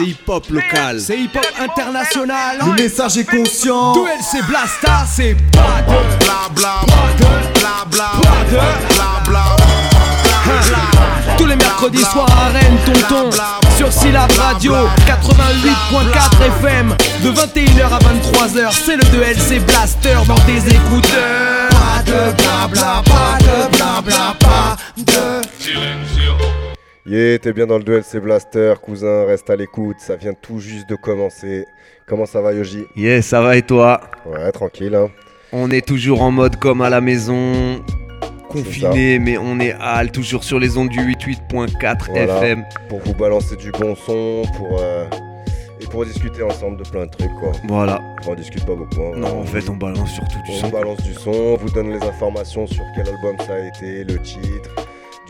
C'est hip-hop local. C'est hip-hop international. Le message est conscient. Duel c'est Blasta, c'est pas de bla bla bla bla bla bla Tous les mercredis soirs à Rennes, tonton. Sur Syllab Radio 88.4 FM. De 21h à 23h, c'est le 2LC Blaster dans tes écouteurs. Pas de blabla, pas de blabla, pas de. Yeah, t'es bien dans le 2LC Blaster, cousin, reste à l'écoute, ça vient tout juste de commencer. Comment ça va Yoji Yeah, ça va et toi? Ouais, tranquille. Hein. On est toujours en mode comme à la maison, confiné, mais on est hal, toujours sur les ondes du 88.4 Voilà. FM. Pour vous balancer du bon son, pour euh, et pour discuter ensemble de plein de trucs quoi. Voilà. On discute pas beaucoup. hein. Non, en fait, on balance surtout du On son. balance du son, on vous donne les informations sur quel album ça a été, le titre,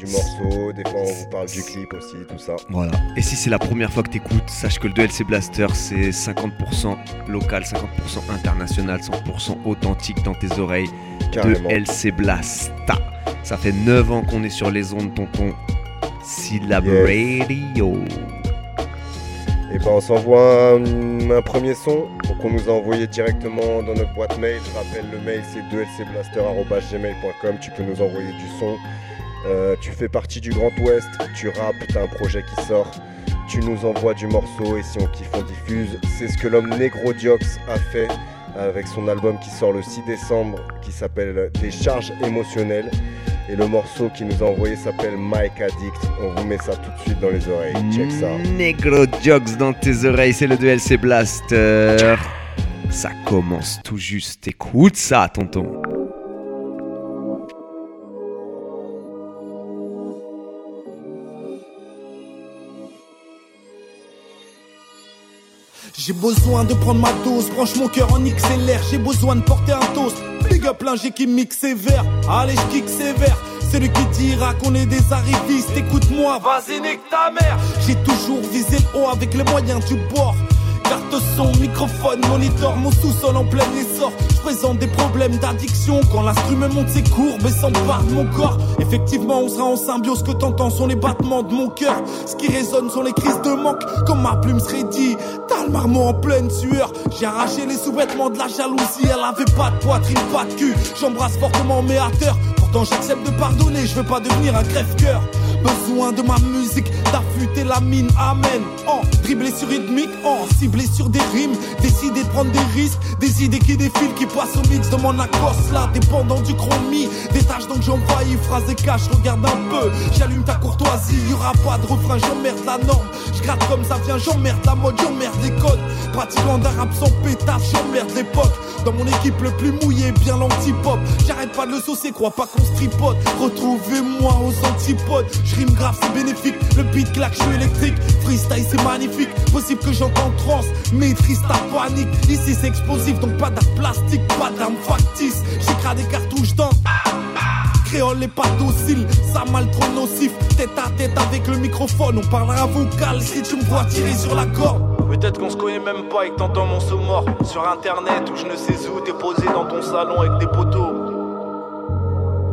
du morceau, des fois on vous parle du clip aussi, tout ça. Voilà. Et si c'est la première fois que t'écoutes, sache que le 2LC Blaster, c'est 50% local, 50% international, 100% authentique dans tes oreilles. Carrément. 2LC Blasta. Ça fait 9 ans qu'on est sur les ondes, tonton. Syllab Yes. Radio. Et ben on s'envoie un, un premier son, donc on nous a envoyé directement dans notre boîte mail. Je rappelle le mail c'est 2lcblaster.gmail.com, tu peux nous envoyer du son. Euh, tu fais partie du Grand Ouest, tu rappes, t'as un projet qui sort, tu nous envoies du morceau et si on kiffe on diffuse. C'est ce que l'homme Negro Diox a fait avec son album qui sort le 6 décembre qui s'appelle Des charges émotionnelles. Et le morceau qu'il nous a envoyé s'appelle Mike Addict. On vous met ça tout de suite dans les oreilles. Check ça. Negro dans tes oreilles, c'est le 2LC Blaster. Ça commence tout juste. Écoute ça, tonton. J'ai besoin de prendre ma dose, branche mon cœur en XLR, j'ai besoin de porter un toast. Big up l'ingé qui mixe sévère, allez je kick sévère. C'est lui qui dira qu'on est des arrivistes, écoute-moi, vas-y nique ta mère. J'ai toujours visé haut avec les moyens du bord. Carte son, microphone, moniteur, mon sous-sol en plein essor. Je présente des problèmes d'addiction quand l'instru me monte ses courbes et s'empare de mon corps. Effectivement, on sera en symbiose, que t'entends sont les battements de mon cœur. Ce qui résonne sont les crises de manque, comme ma plume serait dit. T'as le marmot en pleine sueur. J'ai arraché les sous-vêtements de la jalousie, elle avait pas de poitrine, pas de cul. J'embrasse fortement mes haters. Pourtant j'accepte de pardonner, je veux pas devenir un crève-cœur. Besoin de ma musique, d'affûter la mine, amen. En dribbler sur rythmique, en ciblé sur des rimes, décider de prendre des risques, des idées qui défilent, qui passent au mix de mon accoste là, dépendant du chromie. Des tâches donc j'envahis, phrase et cache, regarde un peu. J'allume ta courtoisie, y aura pas de refrain, j'emmerde la norme. Je gratte comme ça vient, j'emmerde la mode, j'emmerde les codes. Pratiquant d'un rap sans pétard, j'emmerde l'époque. Dans mon équipe le plus mouillé, bien l'antipop. J'arrête pas de le saucer, crois pas qu'on se. Retrouvez-moi aux antipodes. Je grave, c'est bénéfique. Le beat claque, je suis électrique. Freestyle, c'est magnifique. Possible que j'entende trans, maîtrise ta panique. Ici, c'est explosif, donc pas d'art plastique, pas d'armes factices. J'écrase des cartouches dans. Créole n'est pas docile, ça mal trop nocif. Tête à tête avec le microphone, on parlera vocal si tu me vois tirer sur la corde. Peut-être qu'on se connaît même pas et que t'entends mon son mort sur internet ou je ne sais où t'es posé dans ton salon avec des poteaux.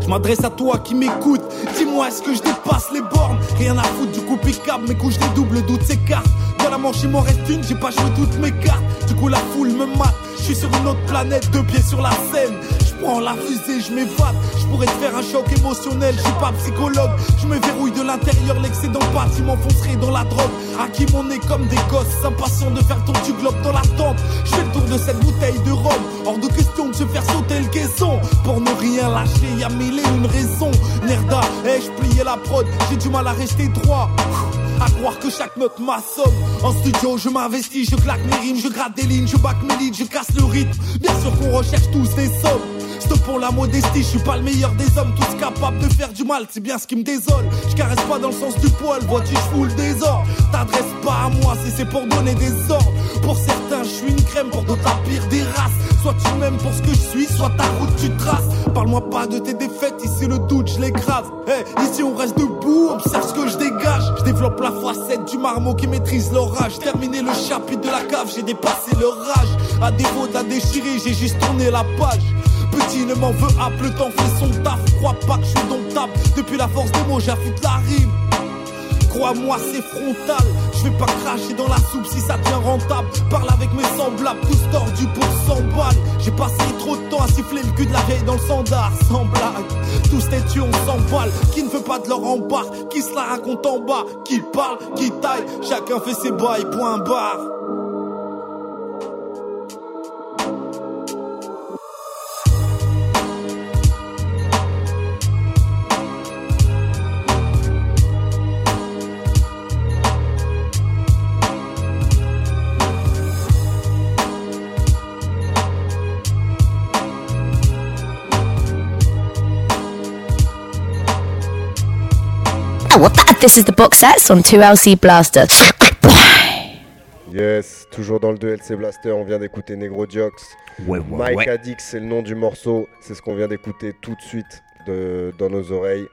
M'adresse à toi qui m'écoute. Dis-moi, est-ce que je dépasse les bornes? Rien à foutre du coup pickable, mes couches des doubles doutes s'écartent. Dans la manche, il m'en reste une, j'ai pas joué toutes mes cartes. Du coup, la foule me mate. Je suis sur une autre planète, deux pieds sur la scène. Je prends la fusée, je m'évade. Je pourrais te faire un choc émotionnel, je suis pas psychologue. Je me verrouille de l'intérieur, l'excédent parti m'enfoncerait dans la drogue. À qui mon nez comme des gosses, impatient de faire tour du globe dans la tente. Je fais le tour de cette bouteille de rhum. Hors de question de se faire sauter le caisson. Pour ne rien lâcher, y'a mille et une raison. Nerda, ai-je plié la prod? J'ai du mal à rester droit. À croire que chaque note m'assomme. En studio je m'investis, je claque mes rimes Je gratte des lignes, je back mes leads, je casse le rythme. Bien sûr qu'on recherche tous des sommes. Stop pour la modestie, je suis pas le meilleur des hommes. Tous capables de faire du mal, c'est bien ce qui me désole. Je caresse pas dans le sens du poil, vois-tu je fous le désordre. T'adresses pas à moi si c'est pour donner des ordres Pour certains je suis une crème, pour d'autres la pire des races. Soit tu m'aimes pour ce que je suis, soit ta route tu traces. Parle-moi pas de tes défaites, ici le doute je l'écrase. Hey, Ici on reste debout, observe ce que je dégage. Je développe la facette du marmot qui maîtrise l'orage. Terminé le chapitre de la cave, j'ai dépassé le rage À défaut de la déchirer, j'ai juste tourné la page. Petit ne m'en veut pas, le temps fait son taf. Crois pas que je suis domptable Depuis la force des mots, j'affûte la rime Crois-moi, c'est frontal. Je vais pas cracher dans la soupe si ça devient rentable. Parle avec mes semblables, tous tordus pour 100 balles. J'ai passé trop de temps à siffler le cul de la vieille dans le sandar, sans blague. Tous têtus, on s'emballe. Qui ne veut pas de leur rempart Qui se la raconte en bas? Qui parle Qui taille? Chacun fait ses bails, point barre. This is the box sets on 2LC Blaster. Yes, toujours dans le 2LC Blaster, on vient d'écouter Negro Jokes. Ouais, ouais, Mike ouais. Addix, c'est le nom du morceau, c'est ce qu'on vient d'écouter tout de suite de, dans nos oreilles.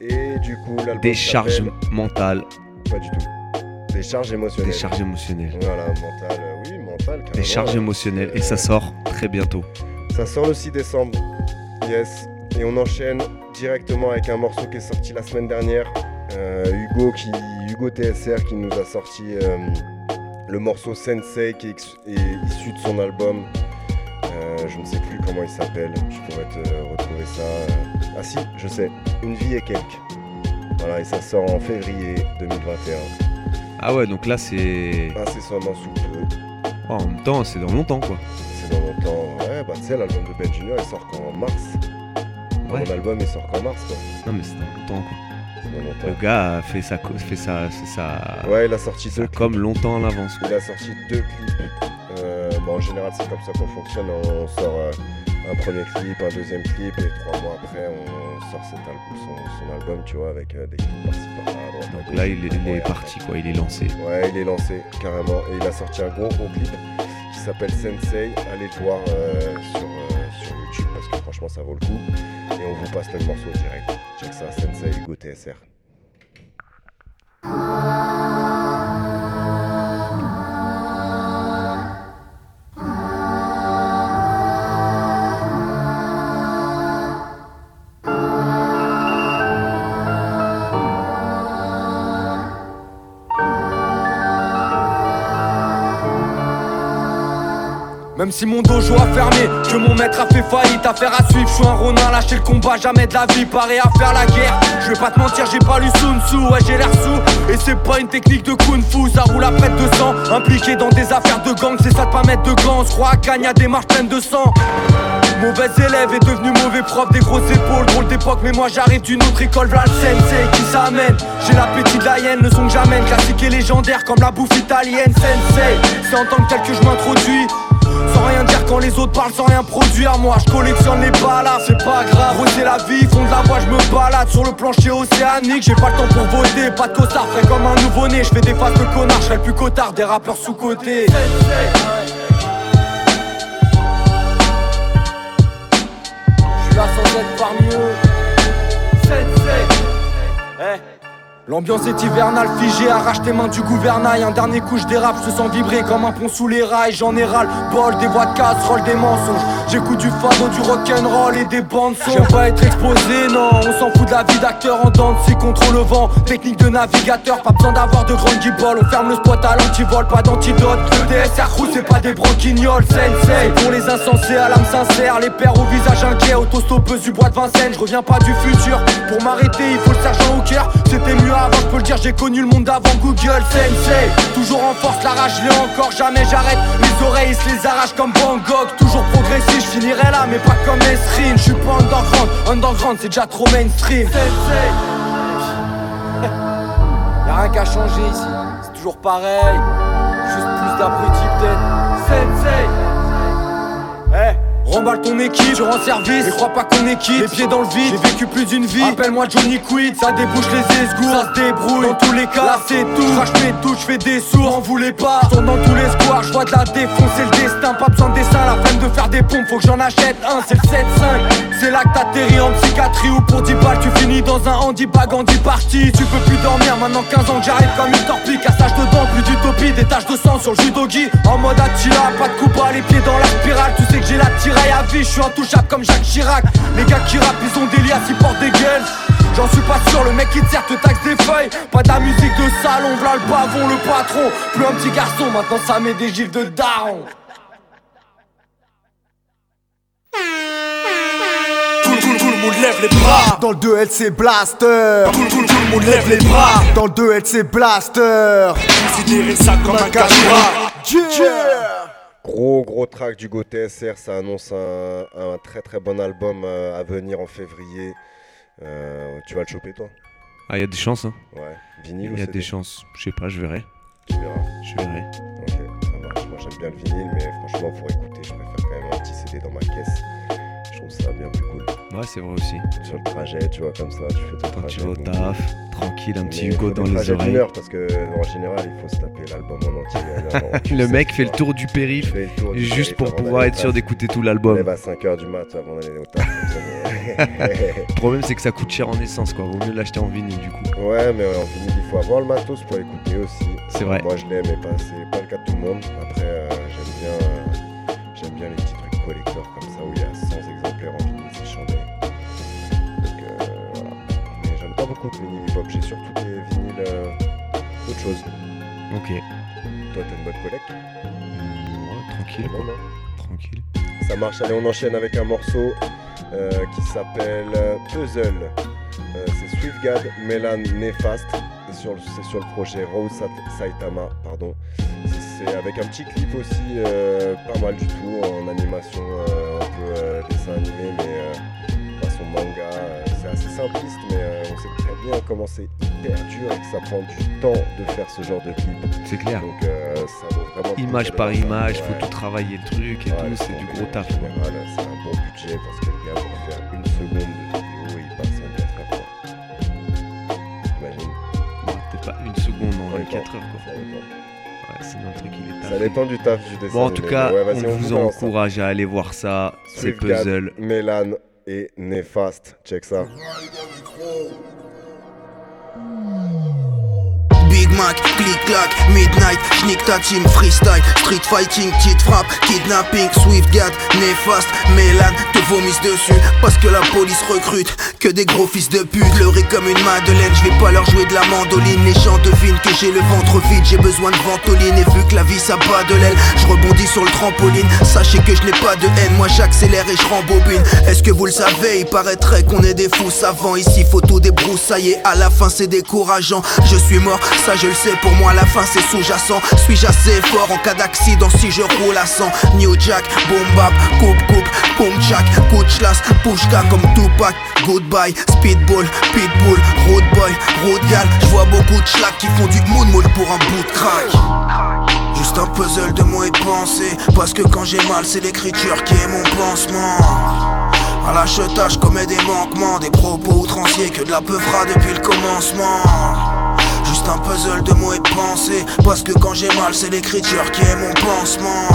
Et du coup, l'album Des charges s'appelle- mentales, Pas du tout. Des charges émotionnelles. des charges émotionnelles. Voilà, mentales, euh, oui, carrément. charges émotionnelles. Et ça sort très bientôt. Ça sort le 6 décembre. Yes. Et on enchaîne directement avec un morceau qui est sorti la semaine dernière. Euh, Hugo, qui, Hugo TSR qui nous a sorti euh, le morceau Sensei qui est, issu de son album. Euh, je ne sais plus comment il s'appelle. Je pourrais te retrouver ça. Ah si, je sais. Une vie et quelques. Voilà, et ça sort en février 2021. Ah ouais, donc là c'est. Incessamment sous peu. Oh, en même temps, c'est dans longtemps quoi. C'est dans longtemps. Ouais, bah tu sais, l'album de Ben Junior il sort qu'en mars. Ouais. Mon album il sort qu'en mars quoi. Non, mais c'est dans longtemps quoi. Longtemps. Le gars a fait sa. Fait sa, sa... Ouais, il a sorti ça deux clips. comme longtemps à l'avance. quoi. Il a sorti deux clips. Euh, bon, en général, c'est comme ça qu'on fonctionne. On sort euh, un premier clip, un deuxième clip, et trois mois après, on sort cet album, son, son album, tu vois, avec euh, des clips par-ci par-là. à droite, à Donc là, il est, il est Ouais, parti quoi, il est lancé. Ouais, il est lancé carrément. Et il a sorti un gros gros clip qui s'appelle Sensei. Allez le voir sur, ça vaut le coup. Et on vous passe le morceau direct. Check ça, Sensei Hugo TSR. Même si mon dojo a fermé, que mon maître a fait faillite, affaire à suivre, je suis un ronin, lâcher le combat, jamais de la vie, paré à faire la guerre. Je vais pas te mentir, j'ai pas lu Sun Tzu, ouais j'ai l'air sous. Et c'est pas une technique de kung fu, ça roule à près de sang. Impliqué dans des affaires de gang, c'est ça de pas mettre de gants. Crois à Gagne à des marches pleines de sang. Mauvais élève est devenu mauvais prof, des grosses épaules, drôle d'époque, mais moi j'arrive d'une autre école, v'là le sensei qui s'amène. J'ai l'appétit de la hyène, le son que j'amène, classique et légendaire comme la bouffe italienne, sensei. C'est en tant que tel que je m'introduis. Sans rien dire quand les autres parlent sans rien produire. Moi je collectionne les balles, c'est pas grave. C'est la vie, fond de la voix je me balade. Sur le plancher océanique, j'ai pas le temps pour voter. Pas de costard, frais comme un nouveau-né. Je fais des faces de connard, je plus cotard Des rappeurs parmi L'ambiance est hivernale, figée, arrache tes mains du gouvernail. Un dernier coup je dérape, je sens vibrer comme un pont sous les rails. J'en ai bol, des voix de casserole, des mensonges. J'écoute du fado, du rock'n'roll et des bandes son J'aime pas être exposé, non, on s'en fout de la vie d'acteur en dents de scie contre le vent. Technique de navigateur, pas besoin d'avoir de grandes guibolles On ferme le spot à l'antivol, pas d'antidote. Le DSR crew c'est pas des broquignoles, sensei Pour les insensés à l'âme sincère, les pères au visage inquiet Autostoppeuse du bois de Vincennes, je reviens pas du futur. Pour m'arrêter il faut le sergent au cœur C'était mieux avant, je peux le dire, j'ai connu le monde avant Google Sensei Toujours en force, la rage, l'ai encore, jamais j'arrête. Les oreilles se les arrachent comme Van Gogh Toujours progressif, je finirai là mais pas comme Esrine. Je suis pas underground, underground c'est déjà trop mainstream. Sensei Y'a rien qu'à changer ici, c'est toujours pareil. Juste plus d'abrutis peut-être. Sensei Remballe ton équipe, je rends service, et crois pas qu'on est quitte. Les pieds dans le vide, j'ai vécu plus d'une vie. Appelle-moi Johnny Quid, ça débouche les esgours Ça se débrouille, dans tous les cas, là c'est tout. Crache mes touches, fais des sourds, m'en voulez pas. Tourne dans tous les squares, je vois de la défonce, c'est le destin. Pas besoin de dessin, la peine de faire des pompes, faut que j'en achète un. C'est le 7-5, c'est là que t'atterris en psychiatrie Ou pour 10 balles, tu finis dans un handibag en 10 parties Tu peux plus dormir, maintenant 15 ans que j'arrive comme une torpille. Cassage de dents, plus d'utopie, des taches de sang sur le judogi En mode Attila, pas de coupa, les pieds dans la spirale. Tu sais que j'ai la à vie, je suis intouchable comme Jacques Chirac. Les gars qui rappent, ils ont des liens, ils portent des gueules. J'en suis pas sûr, le mec qui te sert te taxe des feuilles. Pas de la musique de salon, v'là le pavon, le patron. Plus un petit garçon, maintenant ça met des gifs de daron. Tout le monde lève les bras Dans le 2LC Blaster Tout le monde lève les bras Dans le 2LC Blaster Considérez ça comme un cache Gros gros track du Go TSR, ça annonce un, un très très bon album euh, à venir en février. Euh, tu vas le choper toi? Ah, il y a des chances, hein. Ouais. Vinyle ou Il y a des chances. Je sais pas, je verrai. Tu verras. Je verrai. Ok, ça marche. Moi j'aime bien le vinyle, mais franchement pour écouter, je préfère quand même un petit CD dans ma caisse. Je trouve ça bien plus. Ouais, c'est vrai aussi. Sur le trajet, tu vois, comme ça, tu fais ton Quand trajet. tu vas au donc- taf, tranquille, un petit Mais Hugo dans les oreilles. heure, parce que en général, il faut se taper l'album en entier. Le mec fait le tour du périph' tour du juste périph' pour pouvoir être sûr d'écouter tout l'album. lève à 5h du mat avant d'aller au taf. Le problème, c'est que ça coûte cher en essence, quoi. Vaut mieux l'acheter en vinyle, du coup. ouais, mais en vinyle, il faut avoir le matos pour écouter aussi. C'est vrai. Moi, je l'ai, mais pas, c'est pas le cas de tout le monde. Après, euh, j'aime bien, euh, j'aime bien les petits trucs collector comme ça où il y a de vinyle hip-hop. J'ai surtout des vinyles euh, d'autres choses. Ok. Toi, t'as une bonne collecte Ouais, tranquille, quoi. Tranquille. Ça marche, allez on enchaîne avec un morceau euh, qui s'appelle euh, Puzzle. Euh, c'est Swiftgad, Melan Nefast. C'est sur, le- c'est sur le projet Rose Sat- Saitama. Pardon. C'est avec un petit clip aussi, pas mal du tout, en animation, un peu dessin animé, mais simpliste, mais euh, on sait très bien comment c'est hyper dur et que ça prend du temps de faire ce genre de clip. C'est clair. Donc euh, ça vaut vraiment Image par image, faut Ouais. tout travailler le truc et Ouais, tout, c'est du gros en taf. c'est un bon budget parce que le gars, pour faire une seconde de vidéo, il passe 24 heures. quoi. T'imagines Peut-être pas une seconde en Ça 24 dépend. heures, quoi. Le truc, il est Ça dépend du taf du dessin. Bon, en tout cas, ouais, on vous ça. encourage à aller voir ça. C'est Swiftgad, Puzzle. Et Néfaste. Check ça. Mac, click clack, midnight, schnick ta team, freestyle, street fighting, petite frappe, kidnapping, swift gad, néfaste, Mélan, te vomissent dessus, parce que la police recrute, que des gros fils de pute, leurrés comme une madeleine, je vais pas leur jouer de la mandoline, les gens devinent que j'ai le ventre vide, j'ai besoin de ventoline, et vu que la vie ça bat de l'aile, je rebondis sur le trampoline, sachez que je n'ai pas de haine, moi j'accélère et je rembobine, est-ce que vous le savez, il paraîtrait qu'on est des fous savants, ici faut tout débroussailler, à la fin c'est décourageant, je suis mort, ça je le sais, pour moi la fin c'est sous-jacent, suis-je assez fort en cas d'accident si je roule à 100, New Jack, boom bap, coupe coupe, boom jack, chlasse, pushka comme Tupac, goodbye, speedball, pitbull, road boy, road gal, je vois beaucoup de schlack qui font du moonmool pour un bout de crack. Juste un puzzle de mots et de pensées Parce que quand j'ai mal c'est l'écriture qui est mon pansement. À l'achetage commets des manquements Des propos outranciers que de la peufra depuis le commencement Un puzzle de mots et de pensées. Parce que quand j'ai mal c'est l'écriture qui est mon pansement.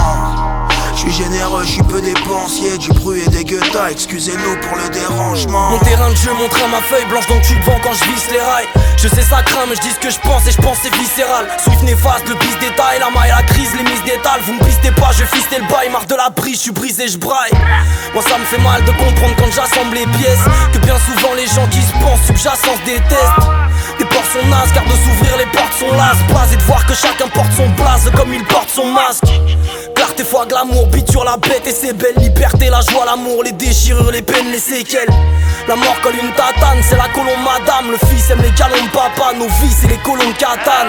Je suis généreux, je suis peu dépensier. Du bruit et des guettas, excusez-nous pour le dérangement. Mon terrain de jeu, mon train, ma feuille blanche donc tu te vends quand je visse les rails. Je sais ça craint mais je dis ce que je pense et je pense c'est viscéral. Swift néfaste, le pisse détail, la maille, la crise, les mises d'étal Vous me pistez pas, je fistais le bail, marre de la brise, je suis brisé, je braille. Moi ça me fait mal de comprendre quand j'assemble les pièces Que bien souvent les gens qui se pensent subjacence détestent. Des sont nazes car de s'ouvrir les portes sont las et de voir que chacun porte son blaze comme il porte son masque Clarté, foi, glamour, biture la bête et ses belles Liberté, la joie, l'amour, les déchirures, les peines, les séquelles. La mort colle une tatane, c'est la colombe madame. Le fils aime les galons de papa, nos vies c'est les colons de katane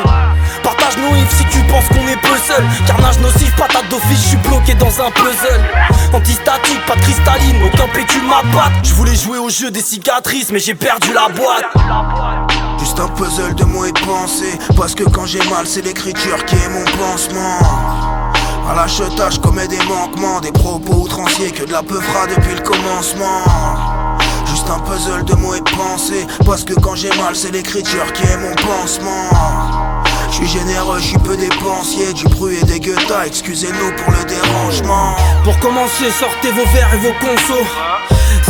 Partage nos ifs si tu penses qu'on est peu seul. Carnage nocif, patate d'office, je suis bloqué dans un puzzle. Antistatique, pas de cristalline, aucun pécule ma patte Je voulais jouer au jeu des cicatrices mais j'ai perdu la boîte. Juste un puzzle de mots et de pensées. Parce que quand j'ai mal c'est l'écriture qui est mon pansement À l'achetage commets des manquements Des propos outranciers que de la peufra depuis le commencement Juste un puzzle de mots et de pensées Parce que quand j'ai mal c'est l'écriture qui est mon pansement je Je suis généreux, je suis peu dépensier, du bruit et des guettas, excusez-nous pour le dérangement. Pour commencer, sortez vos verres et vos consos.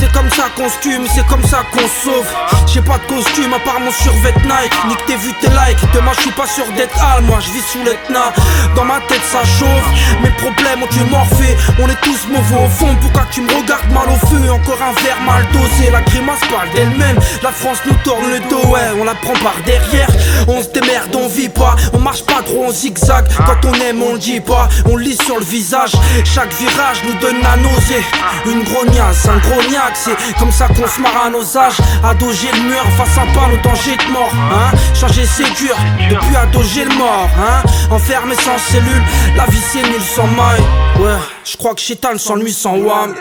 C'est comme ça qu'on se c'est comme ça qu'on sauve. J'ai pas de costume à part mon survêt Nike. Nique tes vues, tes likes. Demain, je suis pas sûr d'être hal, moi je vis sous l'Etna. Dans ma tête, ça chauffe. Mes problèmes ont tué morphé. On est tous mauvais au fond. Pourquoi tu me regardes mal au feu? Encore un verre mal dosé. La grimace parle d'elle-même. La France nous tourne le dos, ouais. On la prend par derrière. On se démerde, on vit pas. On marche pas trop, on zigzag. Quand on aime, on le dit pas. On lit sur le visage. Chaque virage nous donne la nausée. Une grognasse, un grognac c'est comme ça qu'on se marre à nos âges. Adoger le mur face à pas le danger de mort. Hein Changer c'est dur, depuis adoger le mort. Hein Enfermé sans cellule, la vie c'est nul sans maille. Ouais, je crois que Chétan sans lui sans wam.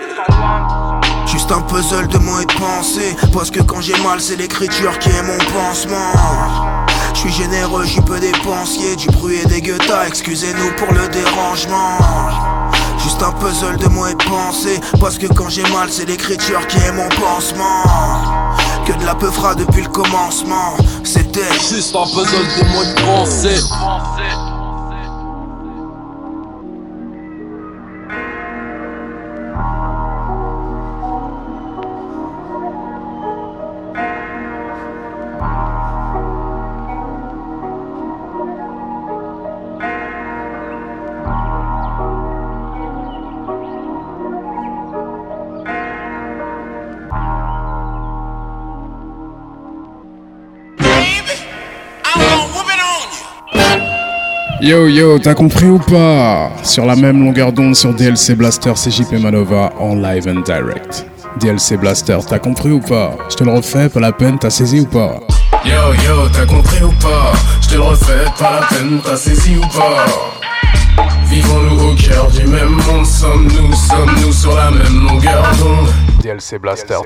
Juste un puzzle de mots et de pensées Parce que quand j'ai mal c'est l'écriture qui est mon pansement Je suis généreux, j'y peux dépensier Du bruit et des guettas, excusez-nous pour le dérangement Juste un puzzle de mots et pensées. Parce que quand j'ai mal c'est l'écriture qui est mon pansement. Que de la peu fera depuis le commencement. C'était Juste un puzzle de mots et de pensées Yo yo, t'as compris ou pas? Sur la même longueur d'onde sur DLC Blaster, c'est JP Manova en live and direct. DLC Blaster, t'as compris ou pas? Je te le refais, pas la peine, t'as saisi ou pas? Yo yo, t'as compris ou pas? Je te le refais, pas la peine, t'as saisi ou pas? Vivons-nous au cœur du même monde, sommes-nous, sommes-nous sur la même longueur d'onde? DLC Blaster.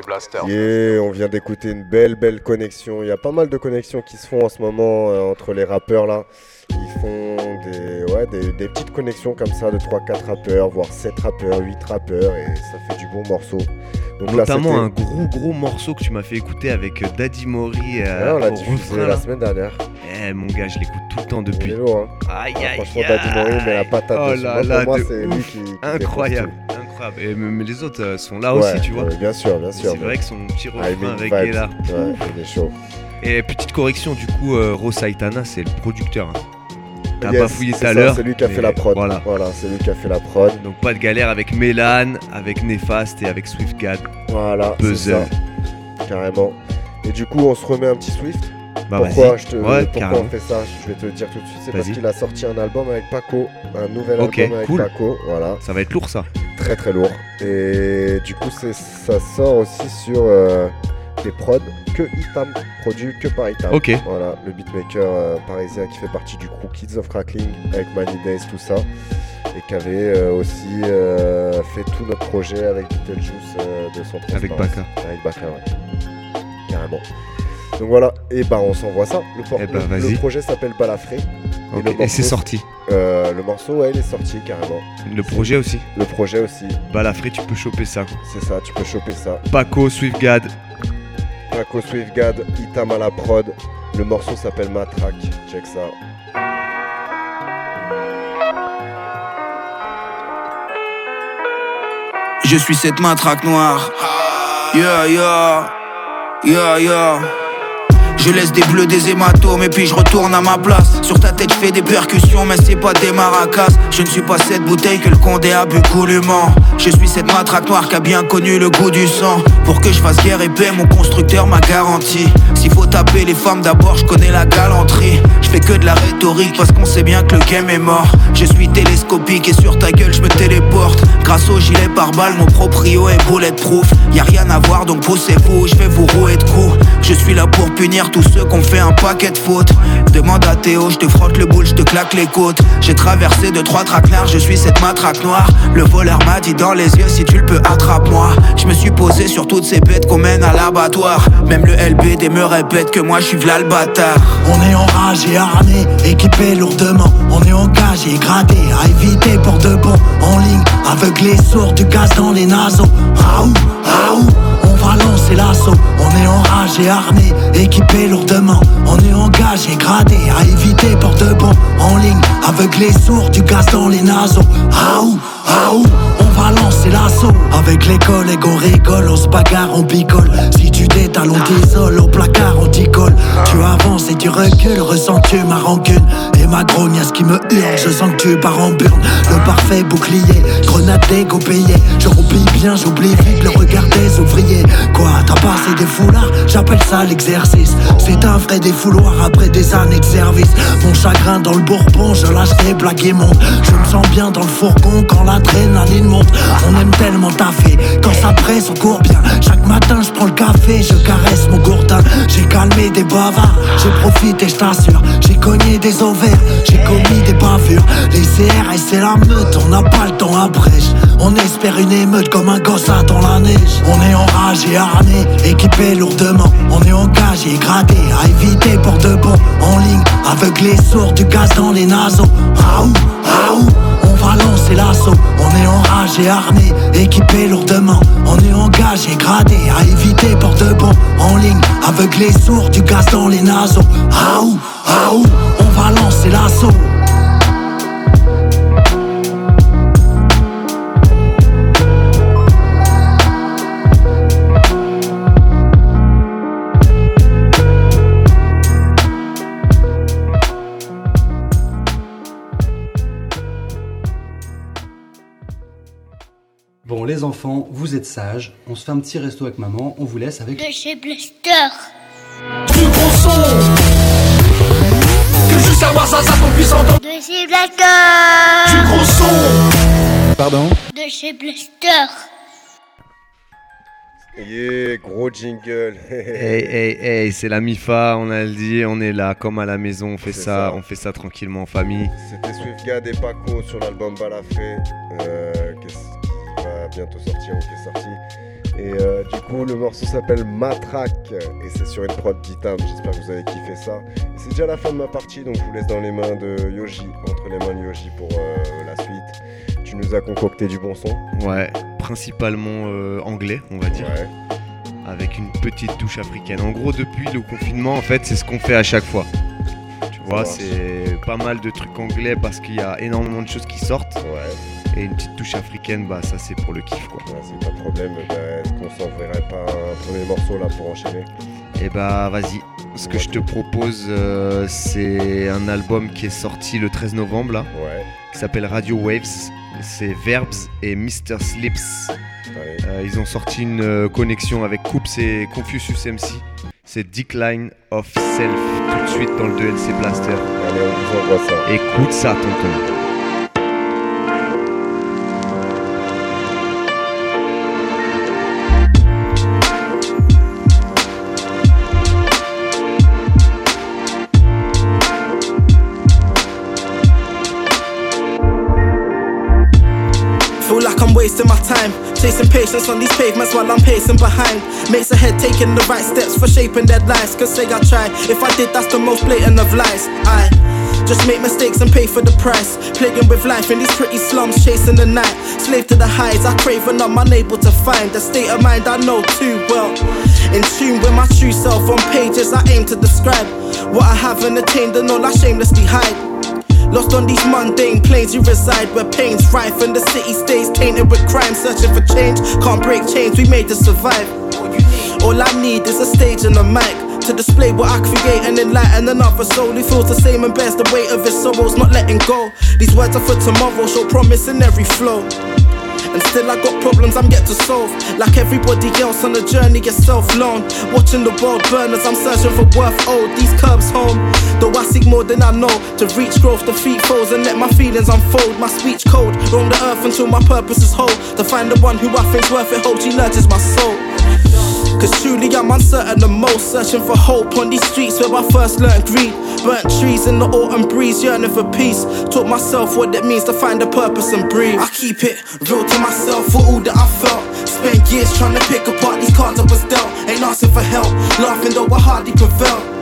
Yeah, on vient d'écouter une belle, belle connexion. Il y a pas mal de connexions qui se font en ce moment euh, entre les rappeurs là. Font des, ouais, des, des petites connexions comme ça de 3-4 rappeurs, voire 7 rappeurs, 8 rappeurs, et ça fait du bon morceau. Donc là, Notamment c'était- un gros gros morceau que tu m'as fait écouter avec euh, Daddy Mori. Ouais, Euh, on l'a diffusé refrain, la là. semaine dernière. Eh mon gars, je l'écoute tout le temps Il depuis. est lourd, hein. Aïe Ah, aïe franchement, aïe. Daddy Mori met la patate Oh là là, pour moi, c'est lui qui, qui Incroyable. Et même les autres euh, sont là tout. aussi, Ouais, tu vois. ouais, bien sûr, bien C'est sûr. vrai que son petit Ah, il refrain vibe. là. Ouais, il est chaud. Et petite correction, du coup, euh, Rosaitana, c'est le producteur. hein. T'as Yes, bafouillé tout à l'heure. C'est lui qui a fait la prod. Voilà. Voilà, c'est lui qui a fait la prod. Donc pas de galère avec Mélan, avec Nefast et avec Swiftgad. Voilà, Puzzle. ça. Carrément. Et du coup, on se remet un petit Swift. Bah pourquoi je te, Ouais, pourquoi on fait ça? Je vais te le dire tout de suite. C'est parce qu'il a sorti un album avec Paco, un nouvel album avec cool. Paco. Voilà, Ça va être lourd ça. très très lourd. Et du coup, ça sort aussi sur euh, prods que Itam produit que par Itam. Ok. Voilà, le beatmaker euh, parisien qui fait partie du crew Kids of Crackling avec Money Days, tout ça. Et qui avait euh, aussi euh, fait tout notre projet avec Beetlejuice de son Avec. Baka. Avec Baka, ouais. Carrément. Donc voilà, et bah on s'envoie ça. Le, Eh ben, le- le projet s'appelle Balafré. Le Et c'est sorti. Euh, le morceau, ouais, il est sorti carrément. Le projet aussi. Le projet aussi, Balafré, tu peux choper ça. c'est ça, tu peux choper ça. Paco, Swiftgad. Paco Swiftgad, Itam à la prod. Le morceau s'appelle Matraque. Check ça. Je suis cette matraque noire. Yeah, yeah, yeah, yeah. Je laisse des bleus, des hématomes et puis je retourne à ma place. Sur ta tête, je fais des percussions, mais c'est pas des maracas. Je ne suis pas cette bouteille que le condé a bu goulûment. Je suis cette matraque noire qui a bien connu le goût du sang. Pour que je fasse guerre et paix, mon constructeur m'a garanti. S'il faut taper les femmes d'abord, je connais la galanterie. Je fais que de la rhétorique parce qu'on sait bien que le game est mort. Je suis télescopique et sur ta gueule, je me téléporte. Grâce au gilet par balle, mon proprio est bulletproof. Y a rien à voir donc poussez-vous, je vais vous rouer de coups. Je suis là pour punir tous ceux qui ont fait un paquet de fautes. Demande à Théo, je te frotte le boule, je te claque les côtes. J'ai traversé de trois traquenards, je suis cette matraque noire. Le voleur m'a dit dans les yeux, si tu le peux, attrape-moi. Je me suis posé sur toutes ces bêtes qu'on mène à l'abattoir. Même le LBD me répète que moi je suis v'là le. On est enragé, armé, équipé lourdement. On est engagé, gradé, à éviter pour de bon. En ligne, aveuglé, sourd, du gaz dans les naseaux. Raoult, raoult, va lancer l'assaut. On est enragé, armé, équipé lourdement. On est engagé, gradé, à éviter pour de bon. En ligne, aveuglé, sourd, du gaz dans les naseaux. Aou, aou, on va lancer l'assaut. Avec les collègues, on rigole, on se bagarre, on picole. Si tu détales, on t'isole, au placard, on t'y colle. Tu avances et tu recules, ressens-tu ma rancune Et ma grogne, ce qui me hurle, je sens que tu pars en burne. Le parfait bouclier, grenade d'égo payé. Je roupille bien, j'oublie vite le regard des ouvriers. Quoi, t'as passé des foulards? J'appelle ça l'exercice. C'est un vrai défouloir après des années de service. Mon chagrin dans le bourbon, je lâche des blagues immondes. Je me sens bien dans le fourgon quand l'adrénaline monte. On aime tellement taffer, quand ça presse, on court bien. Chaque matin, je prends le café, je caresse mon gourdin. J'ai calmé des bavards, j'ai profité, je t'assure. J'ai cogné des ovaires, j'ai commis des bavures. Les CRS, c'est la meute, on n'a pas le temps à brèche. On espère une émeute comme un gosse dans la neige. On est enragé, armé, équipé lourdement. On est engagé, gradé, à éviter pour de bon. En ligne, aveuglé, sourd, du gaz dans les naseaux. Raoult, raoult, l'assaut. On est enragé, armé, équipé lourdement. On est engagé, gradé, à éviter pour de bon. En ligne, aveuglé, sourd, du gaz dans les naseaux. Raoult, raoult, on va lancer l'assaut. Les enfants, vous êtes sages. On se fait un petit resto avec maman. On vous laisse avec. De chez Blaster. Du gros son Que juste savoir ça, ça qu'on puisse entendre De chez Blaster. Du gros son Pardon De chez Blaster. Yeah, gros jingle. Hey, hey, hey, c'est la MIFA, on a le dit, on est là comme à la maison, on fait ça, ça. on fait ça tranquillement en famille. C'était Swiftgad et Paco sur l'album Balafré, euh, va bientôt sortir ou qui est sorti. Et euh, du coup, le morceau s'appelle Matraque et c'est sur une prod d'Itam. J'espère que vous avez kiffé ça. C'est déjà la fin de ma partie, donc je vous laisse dans les mains de Yoji, entre les mains de Yoji pour euh, la suite. Tu nous as concocté du bon son. Ouais, principalement euh, anglais, on va dire. Avec une petite touche africaine. En gros, depuis le confinement, en fait, c'est ce qu'on fait à chaque fois. Tu vois, c'est pas mal de trucs anglais parce qu'il y a énormément de choses qui sortent. Et une petite touche africaine, bah ça c'est pour le kiff quoi. Ouais, c'est pas de problème. Bah, Est-ce qu'on s'enverrait pas un premier morceau là pour enchaîner? Et bah vas-y. Ce que je te propose, euh, c'est un album qui est sorti le 13 novembre là. Qui s'appelle Radio Waves. C'est Verbs et Mr. Slips. Euh, ils ont sorti une euh, connexion avec Coops et Confucius MC. C'est Decline of Self. Tout de suite dans le 2LC Blaster. Allez, on vous envoie ça. Écoute ça, tonton. Time. Chasing patience on these pavements while I'm pacing behind. Mates ahead taking the right steps for shaping their lives. Cause say I try, if I did that's the most blatant of lies. I just make mistakes and pay for the price. Plaguing with life in these pretty slums chasing the night. Slave to the highs, I crave and I'm unable to find The state of mind I know too well. In tune with my true self on pages I aim to describe. What I haven't attained and all I shamelessly hide Lost on these mundane planes you reside where pain's rife and the city stays tainted with crime. Searching for change, can't break chains we made to survive. All I need is a stage and a mic to display what I create and enlighten another soul who feels the same and bears the weight of his sorrows, not letting go. These words are for tomorrow, show promise in every flow. And still I got problems I'm yet to solve. Like everybody else on a journey, you're self-known. Watching the world burn as I'm searching for worth owed. These curbs home, though I seek more than I know. To reach growth, defeat foes, and let my feelings unfold. My speech code, roam the earth until my purpose is whole. To find the one who I think's worth it, hope she nurtures my soul. Cause truly I'm uncertain the most Searching for hope on these streets where I first learned greed Burnt trees in the autumn breeze yearning for peace. Taught myself what it means to find a purpose and breathe. I keep it real to myself for all that I felt. Spent years trying to pick apart these cards I was dealt. Ain't asking for help, laughing though I hardly prevail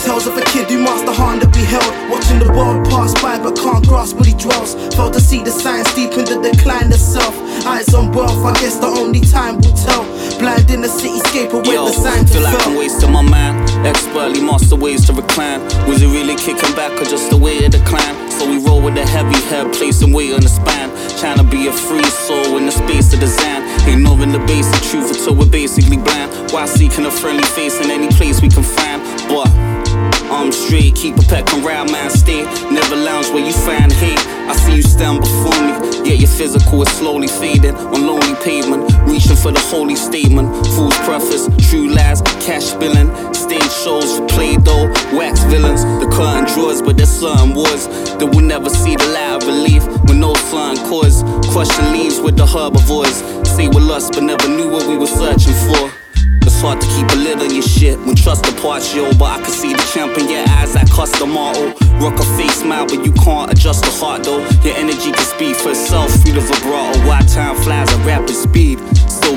Tales of a kid who the hand that we held. Watching the world pass by but can't grasp what he dwells. Failed to see the signs deep in the decline of self. Eyes on wealth, I guess the only time will tell. Blind in the cityscape, away Yo, the signs feel like I'm wasting my mind. Expertly master ways to recline. Was it really kicking back or just the way of the climb? So we roll with a heavy head, placing weight on the spine. Trying to be a free soul in the space of design. Ignoring the basic truth until we're basically blind. Why seeking a friendly face in any place we can find. But I'm straight, keep a pack around my stay. Never lounge where you find hate. I see you stand before me, yet your physical is slowly fading on lonely pavement. Reaching for the holy statement. Fool's preface, true lies, cash spilling. Stage shows for play doh, wax villains. The curtain draws, but there's certain wars that will never see the light of relief with no certain cause. Crushing leaves with the herbivores. Say we're lost, but never knew what we were searching for. Hard to keep a lid on your shit when trust departs, yo. But I can see the champ in your eyes, that custom motto. Rock a face smile, but you can't adjust the heart, though. Your energy can speak for itself, free the vibrato. Why time flies at rapid speed.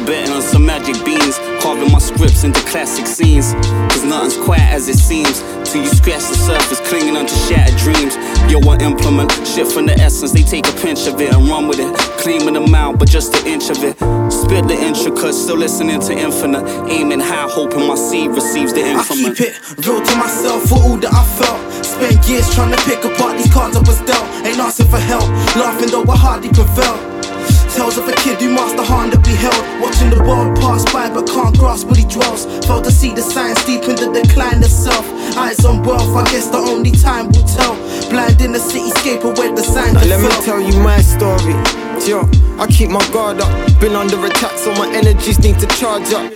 Betting on some magic beans, carving my scripts into classic scenes. Cause nothing's quite as it seems. Till you scratch the surface, clinging onto shattered dreams. Yo, I implement shit from the essence, they take a pinch of it and run with it. Cleaning them out, but just an inch of it. Spit the intricate, still listening to infinite. Aiming high, hoping my seed receives the I infamy. keep it real to myself for all that I felt. Spent years trying to pick apart these cards I was dealt. Ain't asking for help, laughing though I hardly prevail. Tales of a kid who the hand that we held. Watching the world pass by but can't grasp what he dwells. Failed to see the signs deep in the decline of self. Eyes on wealth, I guess the only time will tell. Blind in the cityscape of where the signs let me tell you my story. Yo, I keep my guard up. Been under attack, so my energies need to charge up.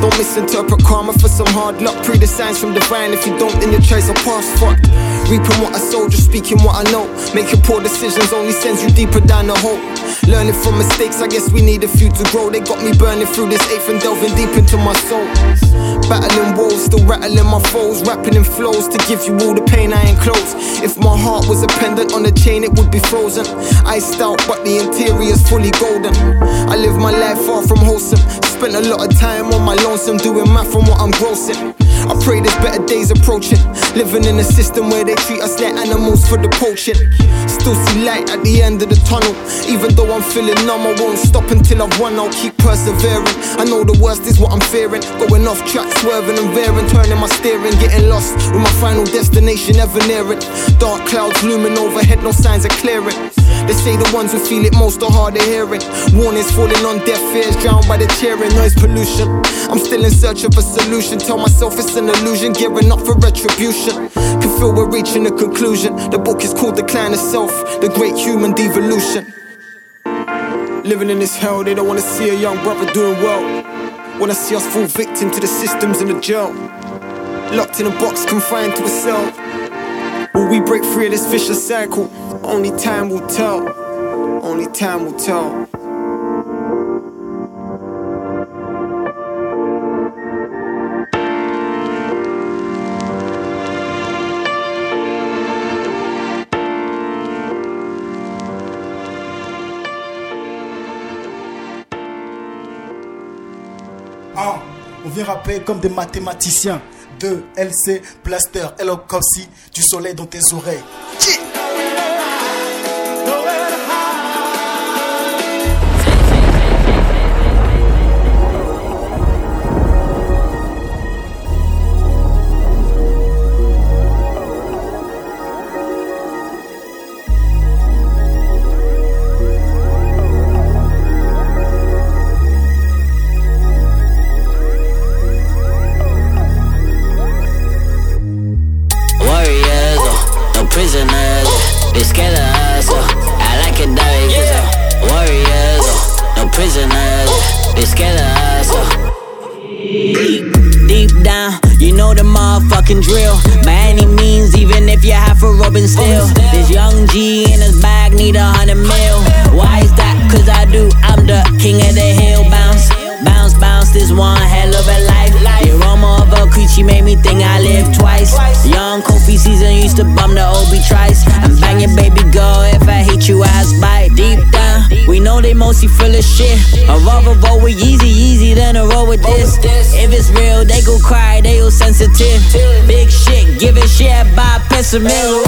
Don't misinterpret karma for some hard luck. Pre the signs from divine. If you don't, then your choice will pass fucked. Reaping what I sow, just speaking what I know. Making poor decisions only sends you deeper down the hole. Learning from mistakes, I guess we need a few to grow. They got me burning through this eighth and delving deep into my soul. Battling woes, still rattling my foes, rapping in flows to give you all the pain I enclose. If my heart was a pendant on a chain, it would be frozen. Iced out, but the interior's fully golden. I live my life far from wholesome. Spent a lot of time on my lonesome, doing math from what I'm grossing. I pray there's better days approaching. Living in a system where they treat us like animals for the poaching. Still see light at the end of the tunnel. Even though I'm feeling numb, I won't stop until I've won. I'll keep persevering. I know the worst is what I'm fearing. Going off track, swerving and veering, turning my steering, getting lost with my final destination ever nearing. Dark clouds looming overhead, no signs of clearing. They say the ones who feel it most are hard of hearing. Warnings falling on deaf ears, drowned by the cheering, noise pollution. I'm still in search of a solution. Tell myself it's an illusion, gearing up for retribution. Can feel we're reaching a conclusion. The book is called Decline of Self, the great human devolution. Living in this hell, they don't wanna see a young brother doing well. Wanna see us fall victim to the systems in the jail. Locked in a box, confined to a cell. Will we break free of this vicious cycle? Only time will tell. Only time will tell. Ah, on vient rapper comme des mathématiciens. 2 LC Blaster Hello Copsy du soleil dans tes oreilles. Prisoners. They scared of us. Oh, uh, I like it way. 'cause, oh, Warriors, oh, no prisoners. They scared of us. Oh. Uh. Deep down, you know the motherfucking drill. By any means, even if you're half a Robin still. This young G in his bag need a hundred mil. Why is that? Cause I do, I'm the king of the hill. Bounce, bounce, bounce, this one hell of a life. The a creature made me think I lived twice. Young Kofi season used to bum the OB trice. I'm banging baby girl, if I hate you, I bite. Deep down, we know they mostly full of shit. I'd rather roll with Yeezy, Yeezy than a roll with this. If it's real, they go cry, they all sensitive. Big shit, give a shit by pessimism.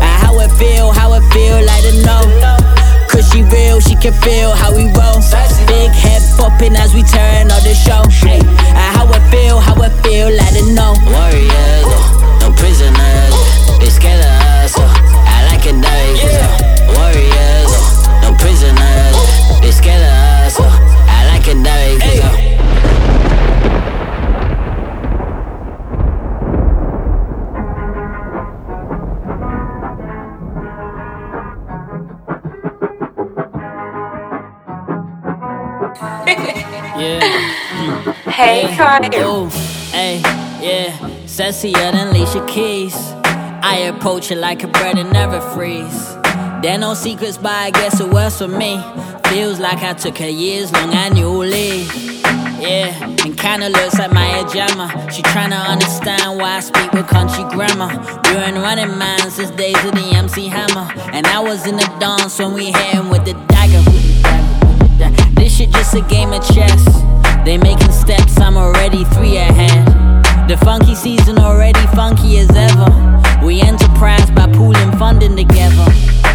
How it feel, how it feel, like to know. Cause she real, she can feel how we roll. Big head popping as we turn on the show. Hey, uh, how it feel, how it feel, let it know. Warriors, oh, no prisoners. They scared of us, oh, I like it dirty. Uh. Warriors, no prisoners. They scared of us, oh, I like it dirty. Hey. yeah. Hey, yeah. Sexier than Alicia Keys. I approach it like a bread and never freeze. There no secrets, but I guess it was for me. Feels like I took a year's long annual leave. Yeah, and kinda looks like my Gemma. She tryna understand why I speak with country grammar. We been running man since days of the MC Hammer. And I was in the dance when we hit him with the dagger. This shit just a game of chess. They making steps, I'm already three ahead. The funky season already funky as ever. We enterprise by pooling funding together.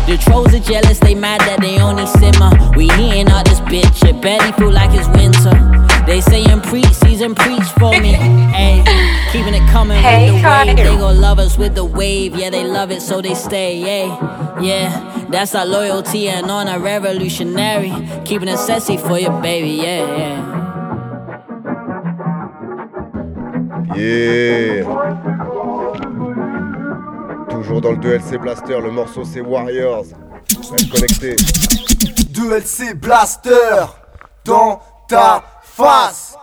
The trolls are jealous, they mad that they only simmer. We heating out this bitch, it barely feel like it's winter. They saying preach, season preach for me. Hey, keeping it coming Hey, with the wave. They gon' love us with the wave. Yeah, they love it, so they stay. Yeah, yeah, that's our loyalty and honor, revolutionary. Keeping it sexy for your baby. Yeah, yeah. Yeah Toujours dans le 2LC Blaster, le morceau c'est Warriors. Reste connecté. 2LC Blaster dans ta face.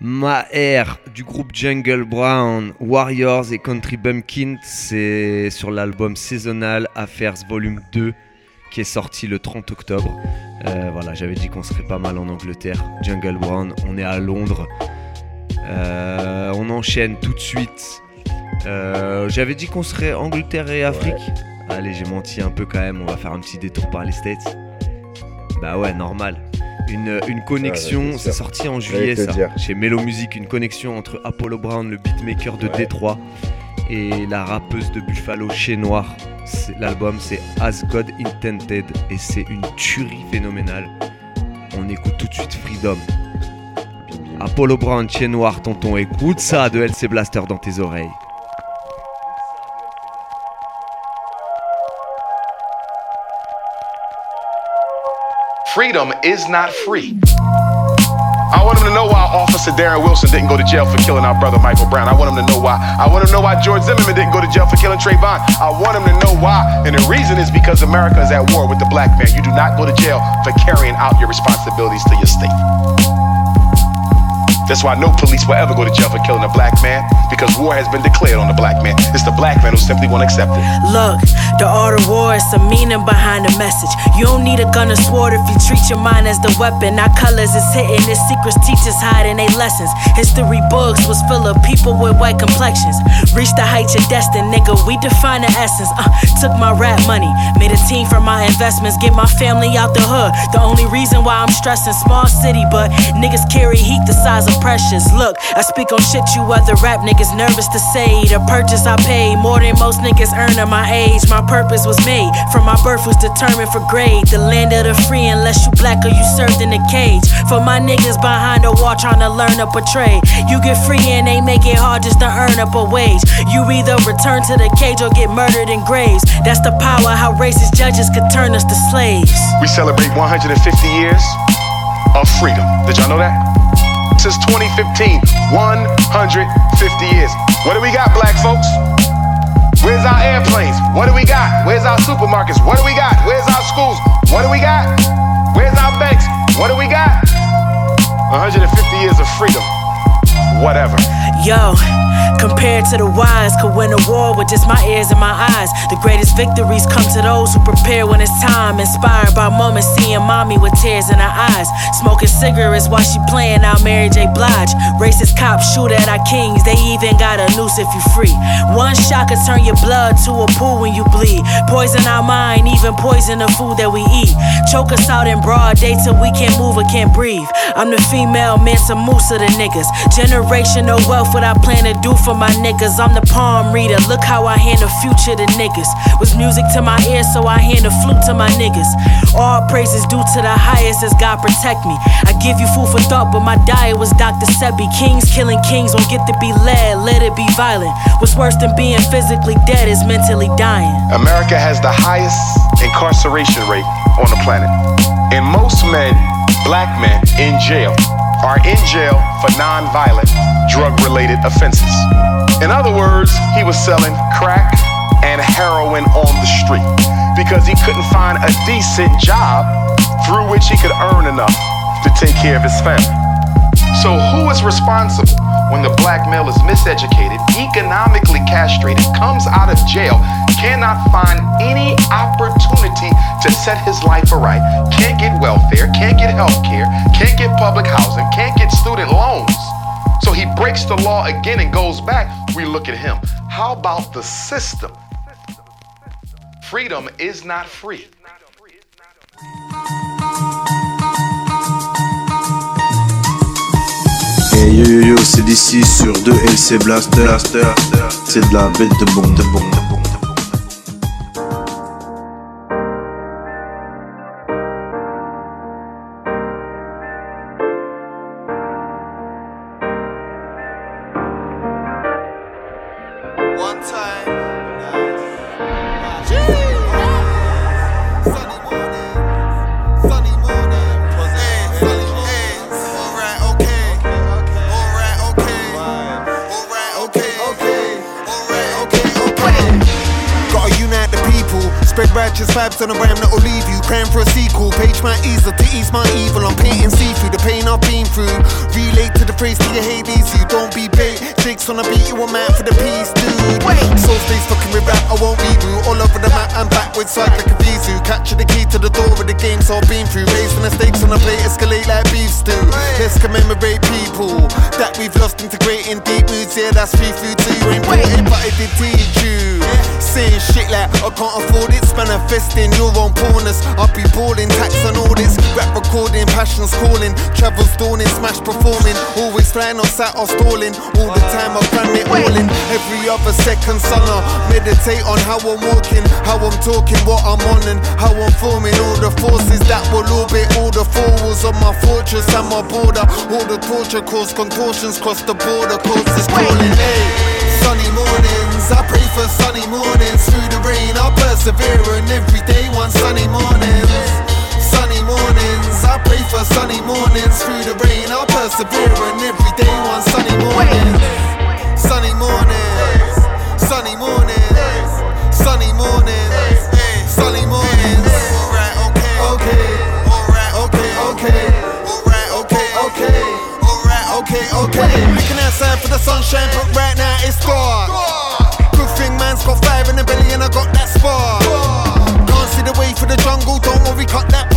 Maher du groupe Jungle Brown, Warriors et Country Bumpkin, c'est sur l'album Seasonal Affairs Volume 2 qui est sorti le 30 octobre. Euh, voilà, j'avais dit qu'on serait pas mal en Angleterre. Jungle Brown, on est à Londres. Euh, on enchaîne tout de suite. Euh, j'avais dit qu'on serait Angleterre et Afrique. Allez, j'ai menti un peu quand même. On va faire un petit détour par les States. Bah ouais, normal. Une, une connexion, c'est sorti en juillet ça. dire. Chez Mellow Music, une connexion entre Apollo Brown, le beatmaker de Ouais. Détroit, et la rappeuse de Buffalo Chez Noir. L'album c'est As God Intended et c'est une tuerie phénoménale. On écoute tout de suite Freedom. Apollo Brown, Chez Noir, tonton, écoute ça de LC Blaster dans tes oreilles. Freedom is not free. I want him to know why Officer Darren Wilson didn't go to jail for killing our brother Michael Brown. I want him to know why. I want him to know why George Zimmerman didn't go to jail for killing Trayvon. I want him to know why. And the reason is because America is at war with the black man. You do not go to jail for carrying out your responsibilities to your state. That's why no police will ever go to jail for killing a black man because war has been declared on the black man. It's the black man who simply won't accept it. Look, the art of war is some meaning behind the message. You don't need a gun or sword if you treat your mind as the weapon. Our colors is hitting, its secrets teachers hiding their lessons. History books was full of people with white complexions. Reach the heights you're destined, nigga. We define the essence. Uh, took my rap money, made a team from my investments, get my family out the hood. The only reason why I'm stressing small city, but niggas carry heat the size of precious. Look, I speak on shit you other rap niggas nervous to say. The purchase I paid more than most niggas earn at my age. My purpose was made from my birth was determined for grade. The land of the free, unless you black or you served in a cage. For my niggas behind the wall trying to learn a trade. You get free and they make it hard just to earn up a wage. You either return to the cage or get murdered in graves. That's the power how racist judges could turn us to slaves. We celebrate 150 years of freedom. Did y'all know that? Since 2015, 150 years. What do we got, black folks? Where's our airplanes? What do we got? Where's our supermarkets? What do we got? Where's our schools? What do we got? Where's our banks? What do we got? 150 years of freedom. Whatever. Yo, compared to the wise, could win a war with just my ears and my eyes. The greatest victories come to those who prepare when it's time. Inspired by moments seeing mommy with tears in her eyes. Smoking cigarettes while she playing out Mary J. Blige. Racist cops shoot at our kings, they even got a noose if you free. One shot could turn your blood to a pool when you bleed. Poison our mind, even poison the food that we eat. Choke us out in broad day till we can't move or can't breathe. I'm the female Mansa Musa, the niggas. Generational wealth, what I plan to do for my niggas. I'm the palm reader, look how I hand the future to niggas. Was music to my ears, so I hand the flute to my niggas. All praises due to the highest as God protect me. I give you food for thought, but my diet was Dr. Sebi. Kings killing kings don't get to be led, let it be violent. What's worse than being physically dead is mentally dying. America has the highest incarceration rate on the planet. And most men, black men, in jail are in jail for non-violent, drug-related offenses. In other words, he was selling crack and heroin on the street because he couldn't find a decent job through which he could earn enough to take care of his family. So who is responsible when the black male is miseducated, economically castrated, comes out of jail, cannot find any opportunity to set his life aright, can't get welfare, can't get health care, can't get public housing, can't get student loans. So he breaks the law again and goes back. We look at him. How about the system? Freedom is not free. Hey yo yo yo, c'est sur 2LC Blaster. C'est de la bête de bombe, de bombe, Jakes on a beat, you a man for the peace, dude. Wait, soul stays fucking with rap, I won't reboot. All over the map, I'm backwards, like a Vizu. Capture the key to the door games I've been through. Raising the stakes on the plate, escalate like beef stew. Let's commemorate people that we've lost integrating deep moods. Yeah, that's free food, so you ain't important, but I did teach you. Saying shit like I can't afford it, manifesting your own poorness. I'll be balling, tax and audits, rap recording, passions calling, travels dawning, smash performing. Always flying or sat or stalling. All the time I cram it all in. Every other second, son, I meditate on how I'm walking, how I'm talking, what I'm on, and how I'm forming. All the forces that will orbit, all the four walls of my fortress and my border. All the torture cause contortions cross the border, cause it's calling. Hey, sunny mornings, I pray for sunny mornings through the rain. I persevere and every day one sunny mornings. Sunny mornings, I pray for sunny mornings through the rain. I persevere and every day one sunny mornings. Sunny mornings, sunny mornings, sunny mornings, sunny cut that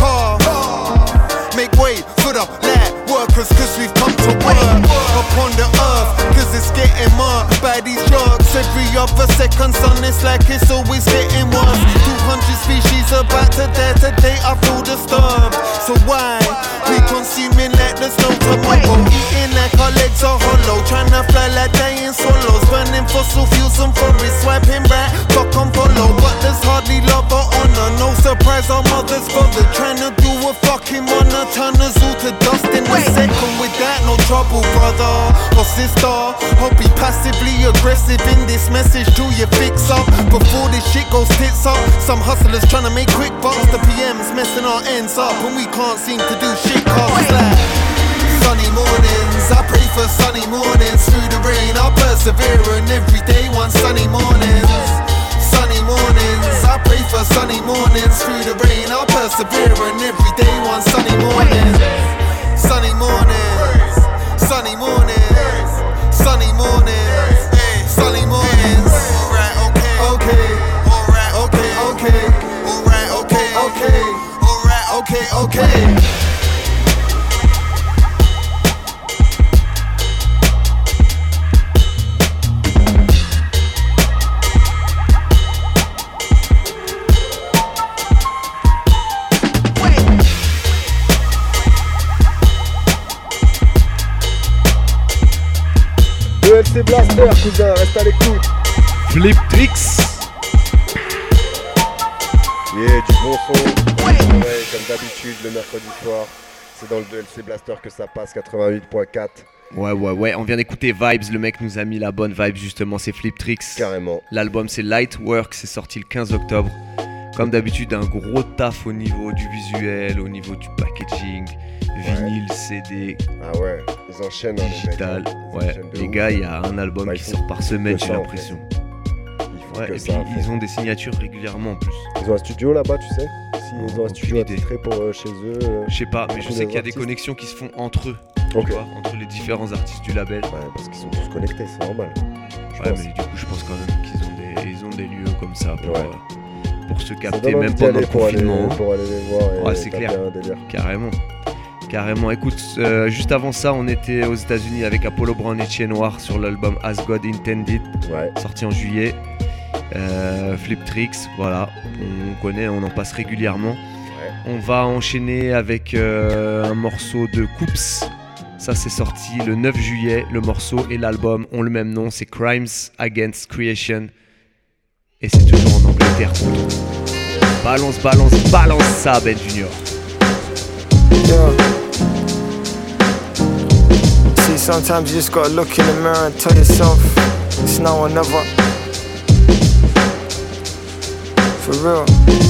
Every other second, son, it's like it's always getting worse. 200 species about to die today, I feel disturbed. So why we consuming like there's no tomorrow? Eating like our legs are hollow, trying to fly like dying solos, burning fossil fuels and forests, swiping right, fuck on follow. But there's hardly love or honor, no surprise our mothers bothered, trying to do a fucking honor, turn us all to dust in a second that, no trouble, brother or sister. I'll be passively aggressive in this message till you fix up before this shit goes tits up. Some hustlers trying to make quick bucks, the PM's messing our ends up, and we can't seem to do shit cause like sunny mornings. I pray for sunny mornings through the rain. I persevere and every day one sunny mornings. Sunny mornings. I pray for sunny mornings through the rain. I persevere and every day one sunny mornings. Sunny mornings. Sunny mornings. Sunny mornings. Sunday Moons. Alright, okay. Okay. Alright, okay. Okay. Alright, okay. Okay. Alright, okay. Okay. C'est Blaster, cousin, reste à l'écoute. Flip Tricks. Yeah, du bon son. Ouais. comme d'habitude, le mercredi soir. C'est dans le 2LC Blaster que ça passe, 88.4. Ouais, ouais, ouais, on vient d'écouter Vibes, le mec nous a mis la bonne vibe justement, c'est Flip Tricks. Carrément. L'album c'est Lightwork, c'est sorti le 15 octobre. Comme d'habitude, un gros taf au niveau du visuel, au niveau du packaging, vinyle, CD. Ah ouais, ils enchaînent hein, digital. Les, ouais, les gars, il y a un album bah, qui sort par semaine, j'ai l'impression. Ouais, et puis ils ont des signatures régulièrement en plus. Ils ont un studio là-bas, tu sais? Si ils ont un studio attitré pour euh, chez eux. Euh, je sais pas, mais je sais qu'il y a des connexions qui se font entre eux. entre les différents artistes du label. Ouais, parce qu'ils sont tous connectés, c'est normal. ouais, mais du coup, je pense quand même qu'ils ont des, ils ont des lieux comme ça pour, euh, pour se capter, même pendant le confinement. Pour aller, les voir. ouais, c'est clair. Carrément. Carrément. Écoute, euh, juste avant ça, on était aux États-Unis avec Apollo Brown et Chien Noir sur l'album As God Intended, sorti en juillet. Euh, Flip Tricks, voilà, on connaît, on en passe régulièrement. On va enchaîner avec euh, un morceau de Coops. Ça, c'est sorti le 9 juillet. Le morceau et l'album ont le même nom, c'est Crimes Against Creation. Et c'est toujours en Angleterre. Balance, balance, balance ça, Ben Junior. Sometimes you just gotta look in the mirror and tell yourself it's now or never. For real.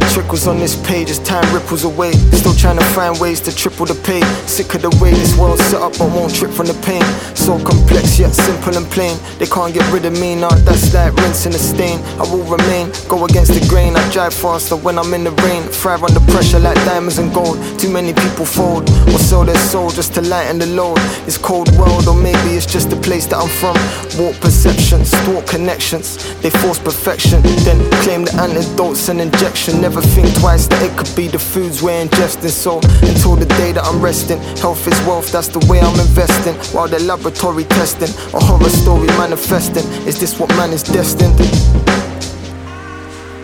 Trickles on this page as time ripples away. Still trying to find ways to triple the pay. Sick of the way this world's set up, but won't trip from the pain. So complex yet simple and plain. They can't get rid of me now, that's like rinsing a stain. I will remain, go against the grain. I drive faster when I'm in the rain. Thrive under pressure like diamonds and gold. Too many people fold or sell their soul just to lighten the load. It's cold world, or maybe it's just the place that I'm from. Warp perceptions, thought connections. They force perfection, then claim the antidotes and inject Never think twice that it could be the foods we're ingesting. So until the day that I'm resting, health is wealth, that's the way I'm investing. While they're laboratory testing, a horror story manifesting. Is this what man is destined?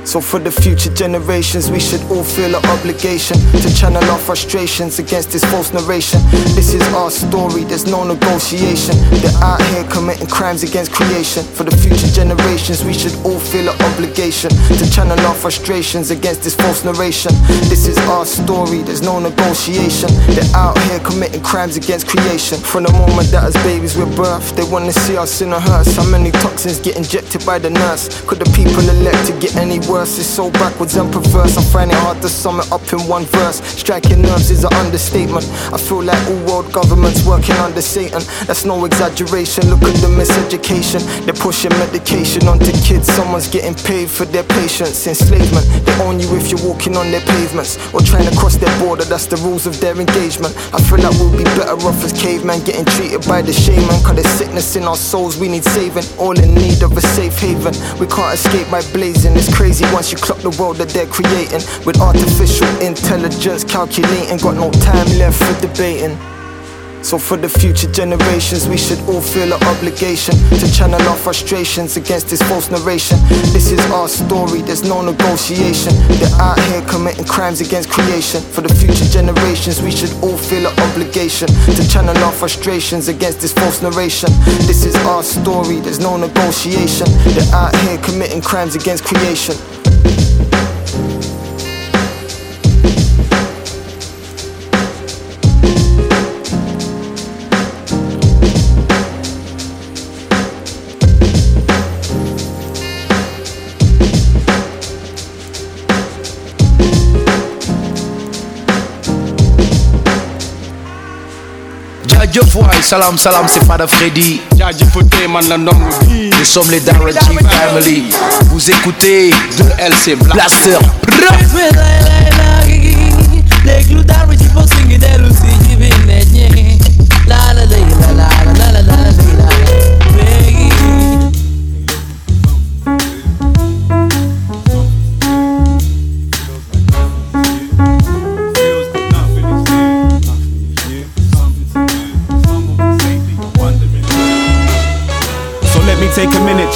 So for the future generations, we should all feel an obligation to channel our frustrations against this false narration. This is our story, there's no negotiation. They're out here committing crimes against creation. For the future generations, we should all feel an obligation to channel our frustrations against this false narration. This is our story, there's no negotiation. They're out here committing crimes against creation. From the moment that as babies we're birthed, they wanna see us in a hearse. How many toxins get injected by the nurse? Could the people elect to get any worse? Worse. It's so backwards and perverse. I find it hard to sum it up in one verse. Striking nerves is an understatement. I feel like all world governments working under Satan. That's no exaggeration. Look at the miseducation. They're pushing medication onto kids. Someone's getting paid for their patience. Enslavement. They own you if you're walking on their pavements or trying to cross their border. That's the rules of their engagement. I feel like we'll be better off as cavemen getting treated by the shaman. Cause there's sickness in our souls we need saving. All in need of a safe haven. We can't escape by blazing. It's crazy once you clock the world that they're creating with artificial intelligence calculating. Got no time left for debating. So for the future generations, we should all feel an obligation to channel our frustrations against this false narration. This is our story, there's no negotiation. They're out here committing crimes against creation. For the future generations, we should all feel an obligation to channel our frustrations against this false narration. This is our story, there's no negotiation. They're out here committing crimes against creation. Salam salam c'est pas de Freddy Nous sommes les Darren Family. Vous écoutez de LC Blaster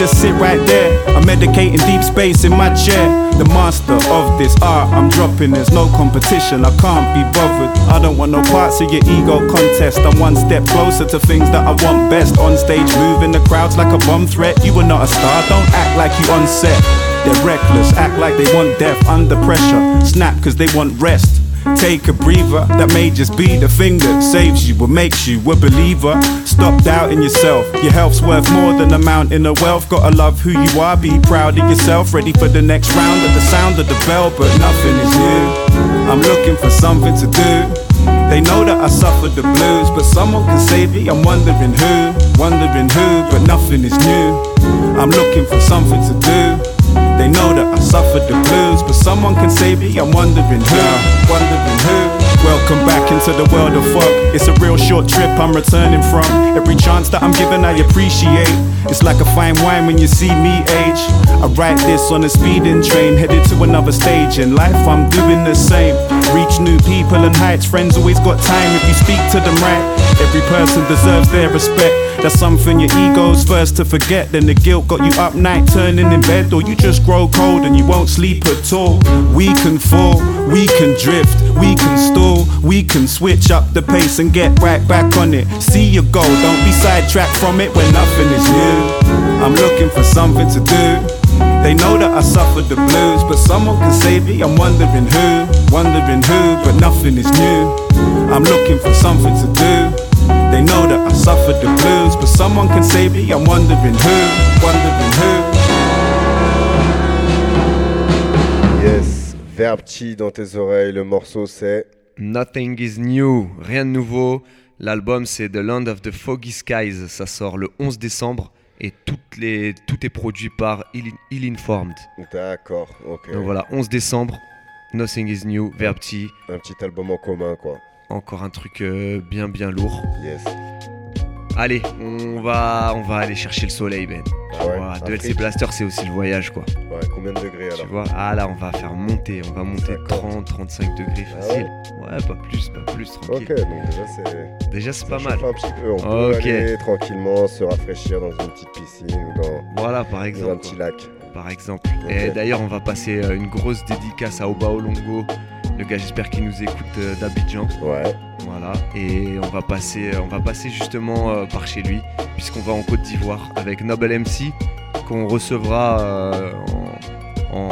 just sit right there. I'm medicating deep space in my chair. The master of this art, I'm dropping. There's no competition, I can't be bothered. I don't want no parts of your ego contest. I'm one step closer to things that I want best. On stage, moving the crowds like a bomb threat. You are not a star, don't act like you on set. They're reckless, act like they want death under pressure. Snap cause they want rest. Take a breather, that may just be the thing that saves you or makes you a believer. Stop doubting yourself, your health's worth more than a mountain of wealth. Gotta love who you are, be proud of yourself. Ready for the next round at the sound of the bell, but nothing is new. I'm looking for something to do. They know that I suffered the blues, but someone can save me. I'm wondering who, wondering who, but nothing is new. I'm looking for something to do. They know that I suffered the blues, but someone can save me. I'm wondering who, wondering who. Welcome back into the world of fuck. It's a real short trip I'm returning from. Every chance that I'm given, I appreciate. It's like a fine wine when you see me age. I write this on a speeding train, headed to another stage in life. I'm doing the same. Reach new people and heights. Friends always got time if you speak to them right. Every person deserves their respect. That's something your ego's first to forget. Then the guilt got you up night turning in bed, or you just grow cold and you won't sleep at all. We can fall, we can drift, we can stall, we can switch up the pace and get right back on it. See your goal, don't be sidetracked from it when nothing is new. I'm looking for something to do. They know that I suffered the blues, but someone can save me. I'm wondering who, wondering who, but nothing is new. I'm looking for something to do. They know that I suffered the blues, but someone can save me. I'm wondering who, wondering who. Yes, Verbchi dans tes oreilles, le morceau c'est Nothing is new, rien de nouveau. L'album c'est The Land of the Foggy Skies, ça sort le 11 décembre et toutes les, tout est produit par Ill, Informed. D'accord, ok. Donc voilà, 11 décembre, Nothing is new, Verbchi. Un petit album en commun quoi. Encore un truc euh, bien bien lourd. Yes. Allez, on va, on va aller chercher le soleil, Ben. Ah de LC Blaster, c'est aussi le voyage, quoi. Ouais, combien de degrés alors Tu vois Ah là, on va faire monter, on va monter 30, 35 degrés ah facile. ouais, pas plus, pas plus, tranquille. Ok, donc déjà c'est. Déjà c'est pas mal. Un petit peu, on peut aller tranquillement se rafraîchir dans une petite piscine ou dans. Voilà, par exemple. Dans un petit lac. Par exemple. Et d'ailleurs, on va passer euh, une grosse dédicace à Obao Longo le gars, j'espère qu'il nous écoute euh, d'Abidjan. Ouais. Voilà. Et on va passer, on va passer justement euh, par chez lui, puisqu'on va en Côte d'Ivoire avec Noble MC, qu'on recevra euh, en,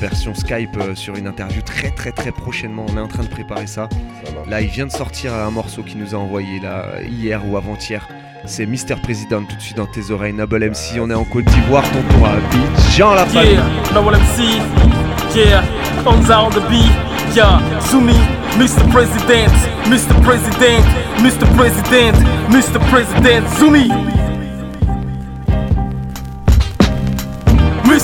version Skype sur une interview très très très prochainement. On est en train de préparer ça. là, il vient de sortir un morceau qu'il nous a envoyé là hier ou avant-hier. C'est Mister President tout de suite dans tes oreilles. Noble MC, on est en Côte d'Ivoire, tonton Abidjan la famille. Yeah, Noble MC, yeah, on the beat. Yeah, Zumi, Mr. President, Mr. President, Mr. President, Mr. President, Zumi.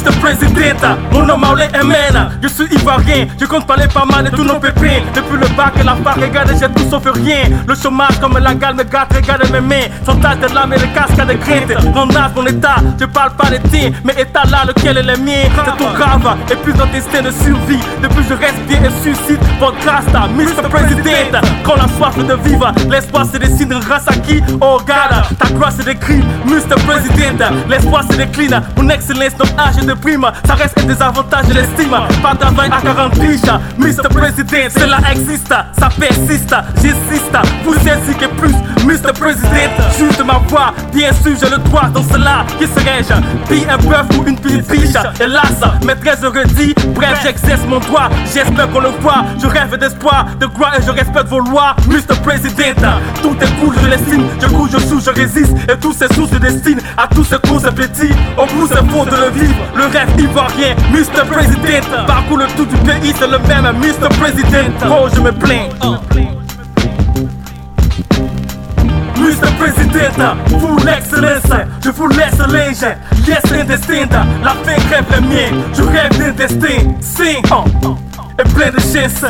Mr. President, mon nom est MN, je suis ivoirien, je compte parler pas mal de tous nos pépins. Depuis le bac et la fac, regarde, j'ai tout sauf rien. Le chômage comme la gale me gâte, regarde mes mains. Sontage de l'âme et le casque à des craintes. Mon âge, mon état, je parle pas des tiens, mais état là, lequel est le mien? C'est tout grave, et puis notre destin de survie. Depuis je reste bien et suscite votre grâce, Mr. President. Quand la soif de vivre, l'espoir se dessine grâce à qui? Oh, regarde, ta gloire se décrit, Mr. President. L'espoir se décline, mon excellence, notre âge de prime, ça reste un désavantage de l'estime. Pas travail à 40 riches, Mr. President, cela existe, ça persiste, j'insiste, vous que plus, Mr. President. Juste ma voix, bien sûr, j'ai le droit dans cela. Qui serais-je? Puis un bœuf ou une petite biche? Hélas, maîtresse redit, bref, j'exerce mon droit, j'espère qu'on le voit. Je rêve d'espoir, de gloire et je respecte vos lois, Mr. President. Tout est cool, je l'estime, je cours, je sous, je résiste, et tous ces sous se destinent à tous ces cours petits. Au bout, c'est faux de le vivre. Le rêve ivoirien, Mr. President Parcours le tout du pays, c'est le même Mr. President Oh, je me plains Mr. President, full excellence, je vous laisse linge Yes, indistinct, la fin rêve le mien Je rêve d'un destin, sing et plein de chances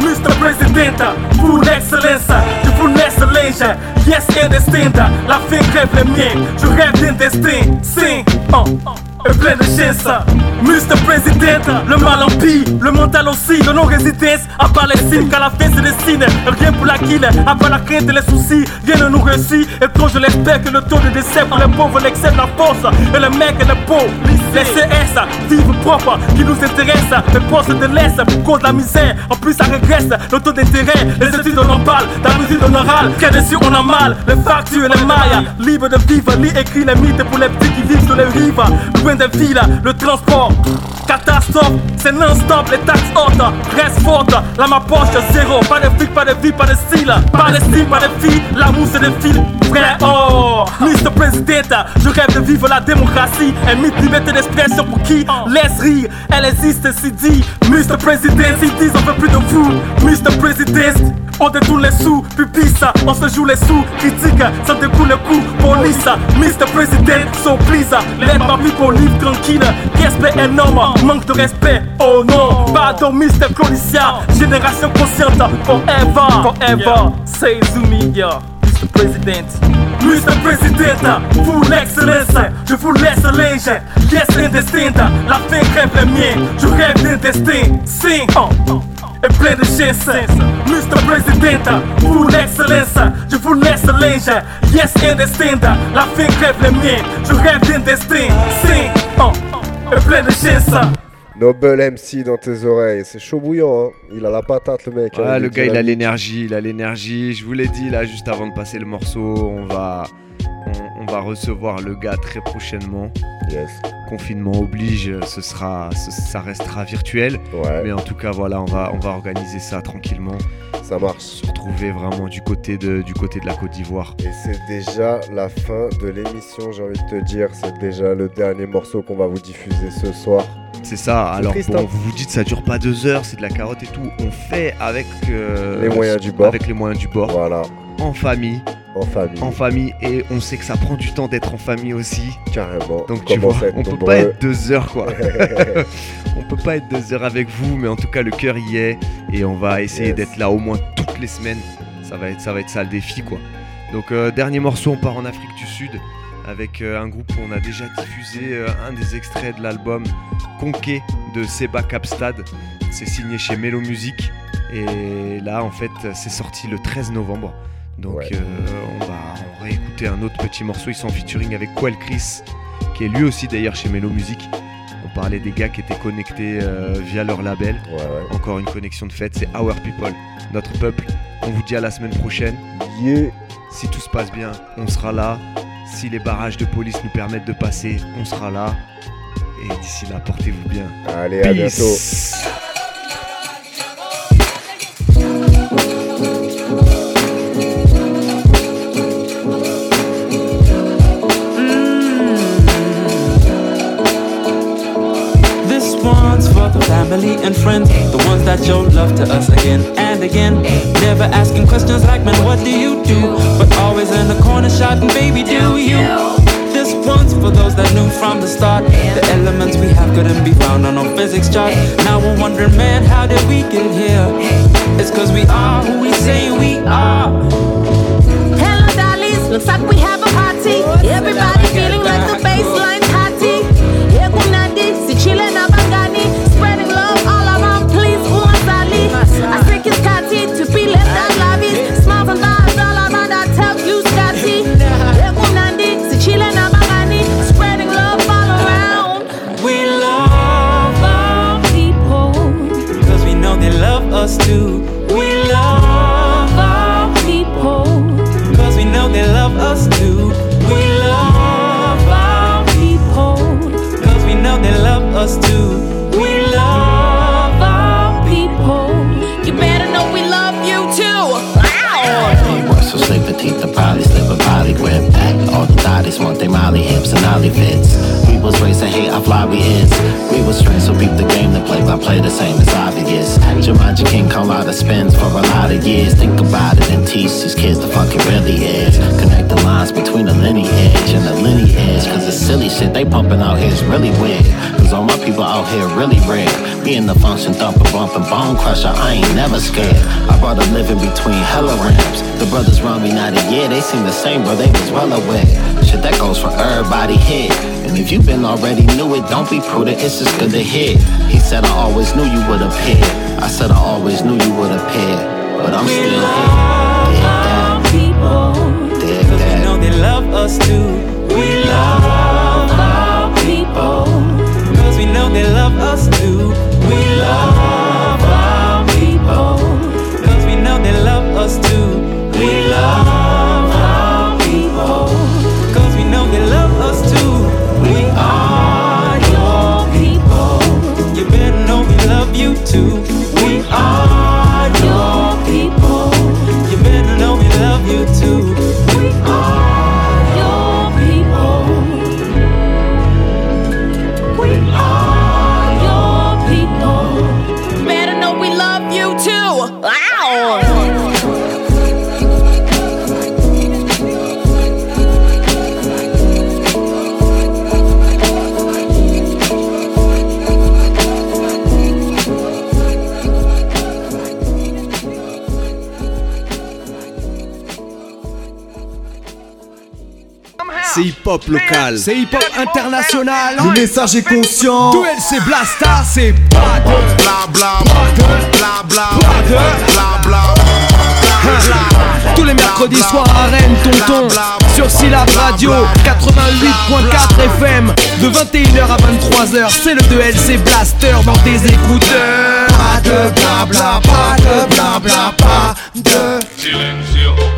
Mr. President, full excellence, je vous laisse linge Yes, indistinct, la fin rêve le mien Je rêve d'un destin, sing et plein de Mr. President, le mal empire, le mental aussi, de non-résidence. À Palestine, qu'à la fin se dessine, rien pour la kill, à part la crainte et les soucis, rien ne nous réussit, et quand je l'espère que le taux de décès pour les pauvres l'excède la force, et le mec et le pauvre, les CS, vivent propre, qui nous intéresse, les postes de l'Est, pour cause la misère, en plus ça régresse, le taux d'intérêt, les études on en la musique on oral, qu'à dessus on a mal, les factures et les mailles, libres de vivre, lit écrit les mythes pour les petits qui vivent sur les rives, le transport, catastrophe, c'est non-stop, les taxes hautes, reste forte, là ma poche zéro, pas de fric, pas de vie, pas de style, pas de style, pas de filles, l'amour c'est des fils, vrai oh, Mr. President, je rêve de vivre la démocratie, un mythe liberté d'expression pour qui laisse rire, elle existe si dit, Mr. President, ils disent on veut plus de vous, Mr. President, on détourne les sous, puis ça, on se joue les sous, critique, ça découle le coup, police, Mr. President, so please, let my people live tranquille, respect énorme, manque de respect, oh non, pardon Mr. Colicia, génération consciente, forever, forever, say Zumi, yeah. Mr. President. Mr. President, full excellence, je vous laisse linge. Yes, indistinct, la fin crève les miens. Je rêve d'un destin, sing, chances. Mr. President, full excellence, je vous laisse linge. Yes, indistinct, la fin crève les miens. Je rêve d'un destin, sing, oh, plein de chances. Noble MC dans tes oreilles, c'est chaud bouillant, hein. il a la patate le mec. hein. Ah, Il le gars, il a l'énergie, il a l'énergie. Je vous l'ai dit là, juste avant de passer le morceau, on va, on, on va recevoir le gars très prochainement. Yes. Confinement oblige, ce sera, ce- ça restera virtuel. Mais en tout cas, voilà, on va, on va organiser ça tranquillement. Ça marche. Se retrouver vraiment du côté de, du côté de la Côte d'Ivoire. Et c'est déjà la fin de l'émission, j'ai envie de te dire. C'est déjà le dernier morceau qu'on va vous diffuser ce soir. C'est ça. Alors triste, bon, hein. vous vous dites ça dure pas deux heures, c'est de la carotte et tout. On fait avec euh, Les moyens du bord. Avec les moyens du bord. Voilà. En famille. En famille. En famille et on sait que ça prend du temps d'être en famille aussi. Carrément. Donc tu vois, on peut pas être deux heures quoi. on peut pas être deux heures avec vous, mais en tout cas le cœur y est et on va essayer Yes. d'être là au moins toutes les semaines. Ça va être ça va être ça le défi quoi. Donc euh, dernier morceau, on part en Afrique du Sud avec euh, un groupe où on a déjà diffusé euh, un des extraits de l'album Conquet de Seba Capstad. C'est signé chez Melo Music et là en fait c'est sorti le 13 novembre. Donc euh, on va réécouter un autre petit morceau. Ils sont en featuring avec Quell Chris, qui est lui aussi d'ailleurs chez Melo Music. On parlait des gars qui étaient connectés euh, via leur label. Encore une connexion de fête, c'est Our People, notre peuple. On vous dit à la semaine prochaine. Si tout se passe bien, on sera là. Si les barrages de police nous permettent de passer, on sera là. Et d'ici là, portez-vous bien. Allez, à bientôt. Family and friends, the ones that show love to us again and again. Never asking questions like, man, what do you do? But always in the corner shouting, baby, do you? This one's for those that knew from the start the elements we have couldn't be found on no physics chart. Now we're wondering, man, how did we get here? It's cause we are who we say we are. Hello, dollies. Looks like we have a party. Everybody feeling like the bassline's ollie fits. We was raised to hate our fly we hits. We was trained so beat the game to play by play the same as obvious. Jumanji King come out of spins for a lot of years. Think about it and teach these kids the fuck it really is. Connect the lines between the lineage and the lineage. Cause the silly shit they pumping out here is really weird. Cause all my people out here really red. Me and the function thumper bumping bone crusher, I ain't never scared. I brought a living between hella ramps. The brothers run me not a year, they seem the same, but they was well aware. Shit that goes for everybody here. And if you've been already knew it, don't be prudent, it's just good to hear. He said, I always knew you would appear. I said, I always knew you would appear. But I'm still here. Our people, cause we know they love us too. We love us to C'est hip-hop local. C'est hip-hop international. Le message est conscient. Duel c'est Blasta, c'est pas de bla bla bla bla bla bla Tous les mercredis soirs à Rennes, tonton Sur Syllab Radio 88.4 FM De 21h à 23h C'est le 2LC Blaster dans tes écouteurs Pas de blabla, pas de blabla, pas de Silencio